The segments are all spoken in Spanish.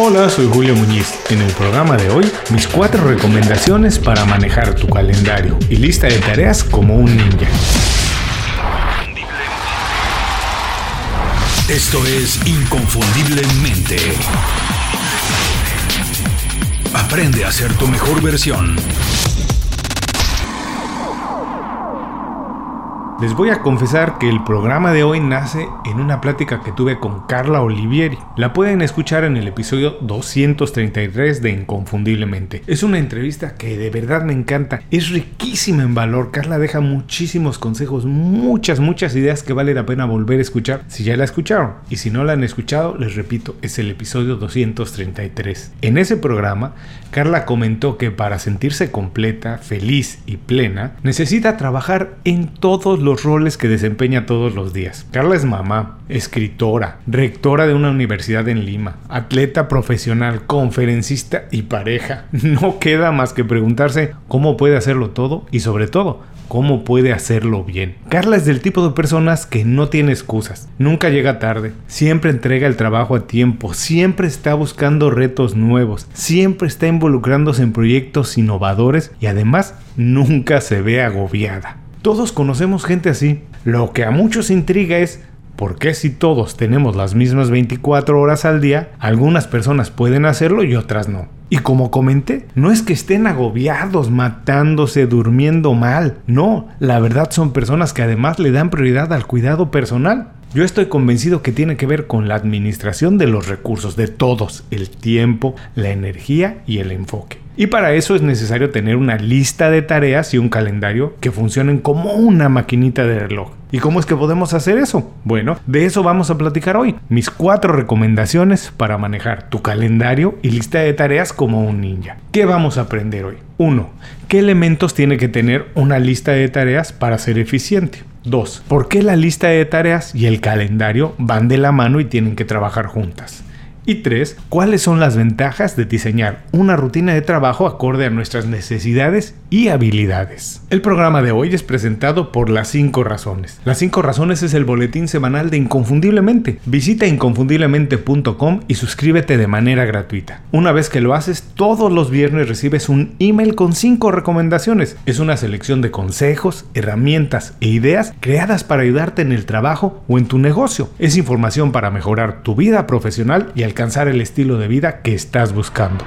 Hola, soy Julio Muñiz. En el programa de hoy, mis cuatro recomendaciones para manejar tu calendario y lista de tareas como un ninja. Esto es Inconfundiblemente. Aprende a ser tu mejor versión. Les voy a confesar que el programa de hoy nace en una plática que tuve con Carla Olivieri. La pueden escuchar en el episodio 233 de Inconfundiblemente. Es una entrevista que de verdad me encanta. Es riquísima en valor. Carla deja muchísimos consejos, muchas, muchas ideas que vale la pena volver a escuchar si ya la escucharon. Y si no la han escuchado, les repito, es el episodio 233. En ese programa, Carla comentó que para sentirse completa, feliz y plena, necesita trabajar en todos los los roles que desempeña todos los días. Carla es mamá, escritora, rectora de una universidad en Lima, atleta profesional, conferencista y pareja. No queda más que preguntarse cómo puede hacerlo todo y sobre todo, cómo puede hacerlo bien. Carla es del tipo de personas que no tiene excusas, nunca llega tarde, siempre entrega el trabajo a tiempo, siempre está buscando retos nuevos, siempre está involucrándose en proyectos innovadores y además nunca se ve agobiada. Todos conocemos gente así. Lo que a muchos intriga es por qué si todos tenemos las mismas 24 horas al día, algunas personas pueden hacerlo y otras no. Y como comenté, no es que estén agobiados, matándose, durmiendo mal. No, la verdad son personas que además le dan prioridad al cuidado personal. Yo estoy convencido que tiene que ver con la administración de los recursos de todos, el tiempo, la energía y el enfoque. Y para eso es necesario tener una lista de tareas y un calendario que funcionen como una maquinita de reloj. ¿Y cómo es que podemos hacer eso? Bueno, de eso vamos a platicar hoy. Mis cuatro recomendaciones para manejar tu calendario y lista de tareas como un ninja. ¿Qué vamos a aprender hoy? 1. ¿Qué elementos tiene que tener una lista de tareas para ser eficiente? 2. ¿Por qué la lista de tareas y el calendario van de la mano y tienen que trabajar juntas? Y tres, ¿cuáles son las ventajas de diseñar una rutina de trabajo acorde a nuestras necesidades y habilidades? El programa de hoy es presentado por Las 5 Razones. Las 5 Razones es el boletín semanal de Inconfundiblemente. Visita inconfundiblemente.com y suscríbete de manera gratuita. Una vez que lo haces, todos los viernes recibes un email con 5 recomendaciones. Es una selección de consejos, herramientas e ideas creadas para ayudarte en el trabajo o en tu negocio. Es información para mejorar tu vida profesional y alcanzar alcanzar el estilo de vida que estás buscando.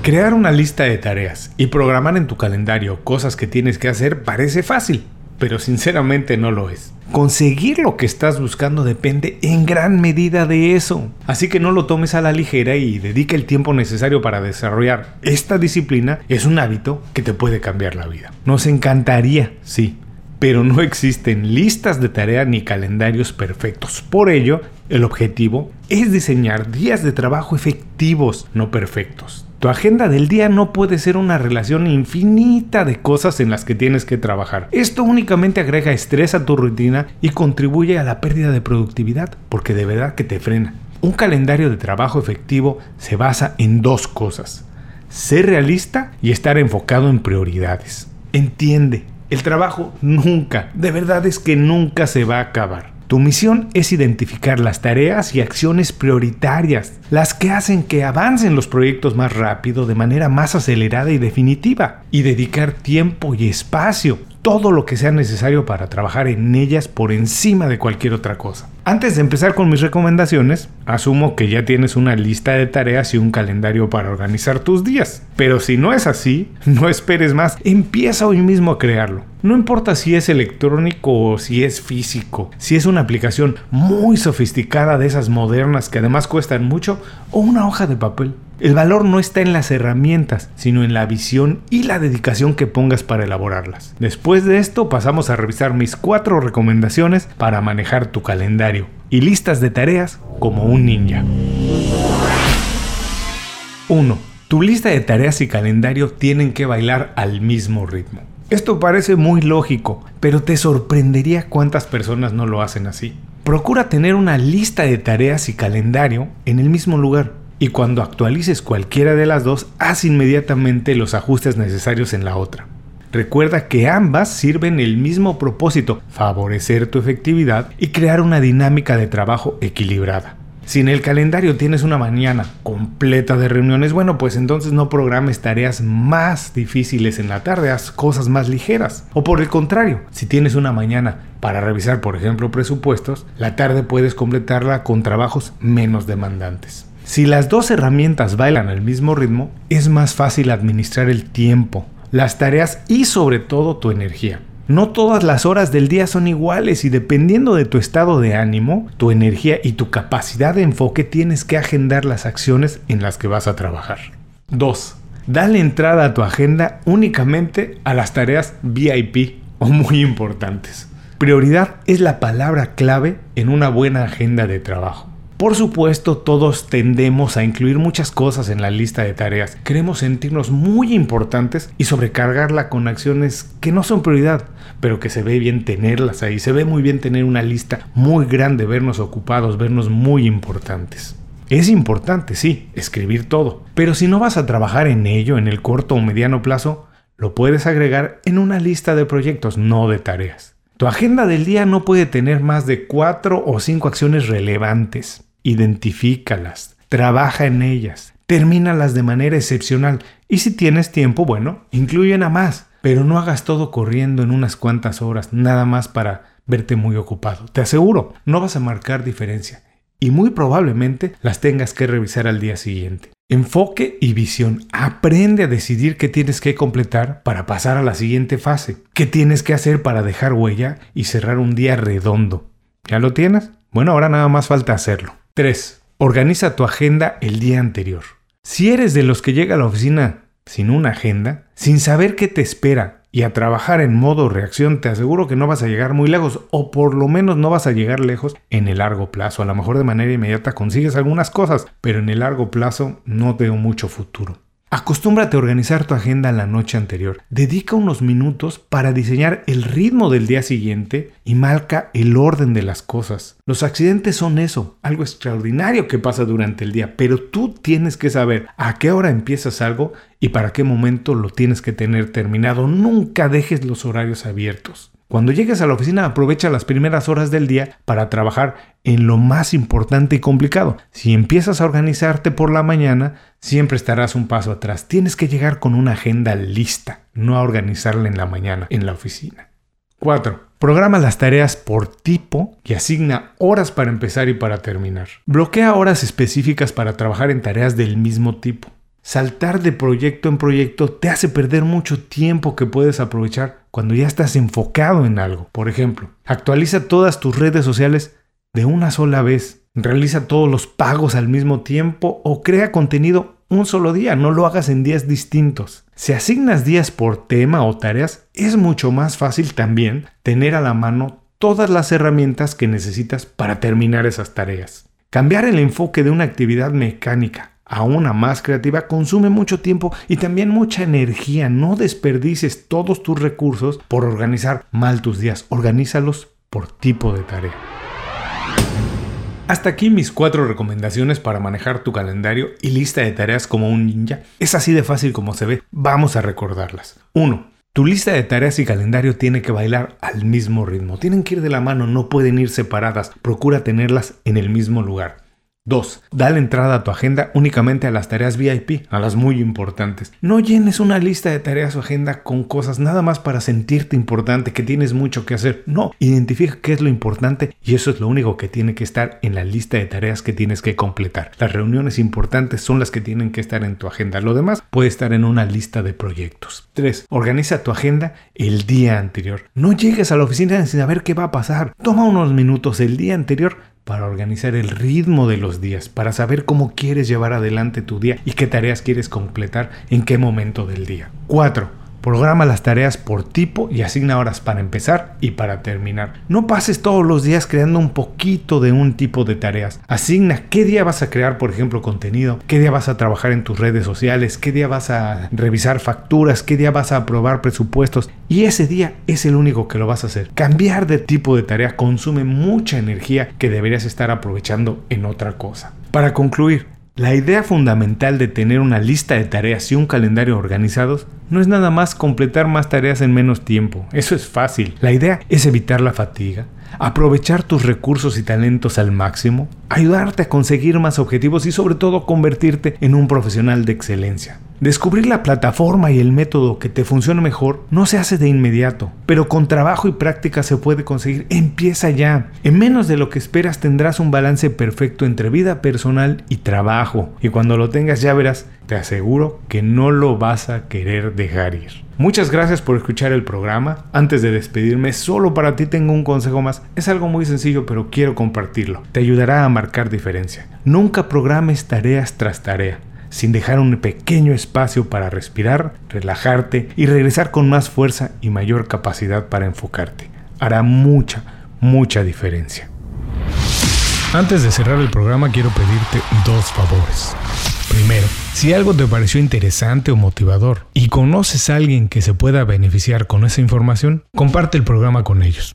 Crear una lista de tareas y programar en tu calendario cosas que tienes que hacer parece fácil, pero sinceramente no lo es. Conseguir lo que estás buscando depende en gran medida de eso. Así que no lo tomes a la ligera y dedique el tiempo necesario para desarrollar esta disciplina. Es un hábito que te puede cambiar la vida. Nos encantaría, sí, pero no existen listas de tarea ni calendarios perfectos. Por ello, el objetivo es diseñar días de trabajo efectivos, no perfectos. Tu agenda del día no puede ser una relación infinita de cosas en las que tienes que trabajar. Esto únicamente agrega estrés a tu rutina y contribuye a la pérdida de productividad, porque de verdad que te frena. Un calendario de trabajo efectivo se basa en dos cosas. Ser realista y estar enfocado en prioridades. Entiende, el trabajo nunca, de verdad es que nunca se va a acabar. Tu misión es identificar las tareas y acciones prioritarias, las que hacen que avancen los proyectos más rápido, de manera más acelerada y definitiva, y dedicar tiempo y espacio, todo lo que sea necesario para trabajar en ellas por encima de cualquier otra cosa. Antes de empezar con mis recomendaciones, asumo que ya tienes una lista de tareas y un calendario para organizar tus días. Pero si no es así, no esperes más, empieza hoy mismo a crearlo. No importa si es electrónico o si es físico, si es una aplicación muy sofisticada de esas modernas que además cuestan mucho, o una hoja de papel. El valor no está en las herramientas, sino en la visión y la dedicación que pongas para elaborarlas. Después de esto pasamos a revisar mis cuatro recomendaciones para manejar tu calendario y listas de tareas como un ninja. 1. Tu lista de tareas y calendario tienen que bailar al mismo ritmo. Esto parece muy lógico, pero te sorprendería cuántas personas no lo hacen así. Procura tener una lista de tareas y calendario en el mismo lugar y cuando actualices cualquiera de las dos, haz inmediatamente los ajustes necesarios en la otra. Recuerda que ambas sirven el mismo propósito, favorecer tu efectividad y crear una dinámica de trabajo equilibrada. Si en el calendario tienes una mañana completa de reuniones, bueno, pues entonces no programes tareas más difíciles en la tarde, haz cosas más ligeras. O por el contrario, si tienes una mañana para revisar, por ejemplo, presupuestos, la tarde puedes completarla con trabajos menos demandantes. Si las dos herramientas bailan al mismo ritmo, es más fácil administrar el tiempo, las tareas y sobre todo tu energía. No todas las horas del día son iguales y dependiendo de tu estado de ánimo, tu energía y tu capacidad de enfoque tienes que agendar las acciones en las que vas a trabajar. 2. Dale entrada a tu agenda únicamente a las tareas VIP o muy importantes. Prioridad es la palabra clave en una buena agenda de trabajo. Por supuesto, todos tendemos a incluir muchas cosas en la lista de tareas. Queremos sentirnos muy importantes y sobrecargarla con acciones que no son prioridad, pero que se ve bien tenerlas ahí. Se ve muy bien tener una lista muy grande, vernos ocupados, vernos muy importantes. Es importante, sí, escribir todo, pero si no vas a trabajar en ello en el corto o mediano plazo, lo puedes agregar en una lista de proyectos, no de tareas. Tu agenda del día no puede tener más de cuatro o cinco acciones relevantes identifícalas, trabaja en ellas, termínalas de manera excepcional y si tienes tiempo, bueno, incluyen a más, pero no hagas todo corriendo en unas cuantas horas, nada más para verte muy ocupado. Te aseguro, no vas a marcar diferencia y muy probablemente las tengas que revisar al día siguiente. Enfoque y visión. Aprende a decidir qué tienes que completar para pasar a la siguiente fase. ¿Qué tienes que hacer para dejar huella y cerrar un día redondo? ¿Ya lo tienes? Bueno, ahora nada más falta hacerlo. 3. Organiza tu agenda el día anterior. Si eres de los que llega a la oficina sin una agenda, sin saber qué te espera y a trabajar en modo reacción, te aseguro que no vas a llegar muy lejos o por lo menos no vas a llegar lejos en el largo plazo. A lo mejor de manera inmediata consigues algunas cosas, pero en el largo plazo no veo mucho futuro. Acostúmbrate a organizar tu agenda la noche anterior. Dedica unos minutos para diseñar el ritmo del día siguiente y marca el orden de las cosas. Los accidentes son eso, algo extraordinario que pasa durante el día, pero tú tienes que saber a qué hora empiezas algo y para qué momento lo tienes que tener terminado. Nunca dejes los horarios abiertos. Cuando llegues a la oficina aprovecha las primeras horas del día para trabajar en lo más importante y complicado. Si empiezas a organizarte por la mañana, siempre estarás un paso atrás. Tienes que llegar con una agenda lista, no a organizarla en la mañana en la oficina. 4. Programa las tareas por tipo y asigna horas para empezar y para terminar. Bloquea horas específicas para trabajar en tareas del mismo tipo. Saltar de proyecto en proyecto te hace perder mucho tiempo que puedes aprovechar cuando ya estás enfocado en algo. Por ejemplo, actualiza todas tus redes sociales de una sola vez. Realiza todos los pagos al mismo tiempo o crea contenido un solo día, no lo hagas en días distintos. Si asignas días por tema o tareas, es mucho más fácil también tener a la mano todas las herramientas que necesitas para terminar esas tareas. Cambiar el enfoque de una actividad mecánica a una más creativa consume mucho tiempo y también mucha energía. No desperdices todos tus recursos por organizar mal tus días. Organízalos por tipo de tarea. Hasta aquí mis cuatro recomendaciones para manejar tu calendario y lista de tareas como un ninja. Es así de fácil como se ve. Vamos a recordarlas. 1. Tu lista de tareas y calendario tiene que bailar al mismo ritmo. Tienen que ir de la mano, no pueden ir separadas. Procura tenerlas en el mismo lugar. 2. Dale entrada a tu agenda únicamente a las tareas VIP, a las muy importantes. No llenes una lista de tareas o agenda con cosas nada más para sentirte importante, que tienes mucho que hacer. No, identifica qué es lo importante y eso es lo único que tiene que estar en la lista de tareas que tienes que completar. Las reuniones importantes son las que tienen que estar en tu agenda. Lo demás puede estar en una lista de proyectos. 3. Organiza tu agenda el día anterior. No llegues a la oficina sin saber qué va a pasar. Toma unos minutos el día anterior para organizar el ritmo de los días, para saber cómo quieres llevar adelante tu día y qué tareas quieres completar en qué momento del día. 4 Programa las tareas por tipo y asigna horas para empezar y para terminar. No pases todos los días creando un poquito de un tipo de tareas. Asigna qué día vas a crear, por ejemplo, contenido, qué día vas a trabajar en tus redes sociales, qué día vas a revisar facturas, qué día vas a aprobar presupuestos. Y ese día es el único que lo vas a hacer. Cambiar de tipo de tarea consume mucha energía que deberías estar aprovechando en otra cosa. Para concluir, La idea fundamental de tener una lista de tareas y un calendario organizados no es nada más completar más tareas en menos tiempo. Eso es fácil. La idea es evitar la fatiga, aprovechar tus recursos y talentos al máximo, ayudarte a conseguir más objetivos y sobre todo convertirte en un profesional de excelencia. Descubrir la plataforma y el método que te funcione mejor no se hace de inmediato, pero con trabajo y práctica se puede conseguir. Empieza ya. En menos de lo que esperas tendrás un balance perfecto entre vida personal y trabajo. Y cuando lo tengas ya verás, te aseguro que no lo vas a querer dejar ir. Muchas gracias por escuchar el programa. Antes de despedirme, solo para ti tengo un consejo más. Es algo muy sencillo, pero quiero compartirlo. Te ayudará a marcar diferencia. Nunca programes tareas tras tarea sin dejar un pequeño espacio para respirar, relajarte y regresar con más fuerza y mayor capacidad para enfocarte. Hará mucha, mucha diferencia. Antes de cerrar el programa quiero pedirte dos favores. Primero, si algo te pareció interesante o motivador y conoces a alguien que se pueda beneficiar con esa información, comparte el programa con ellos.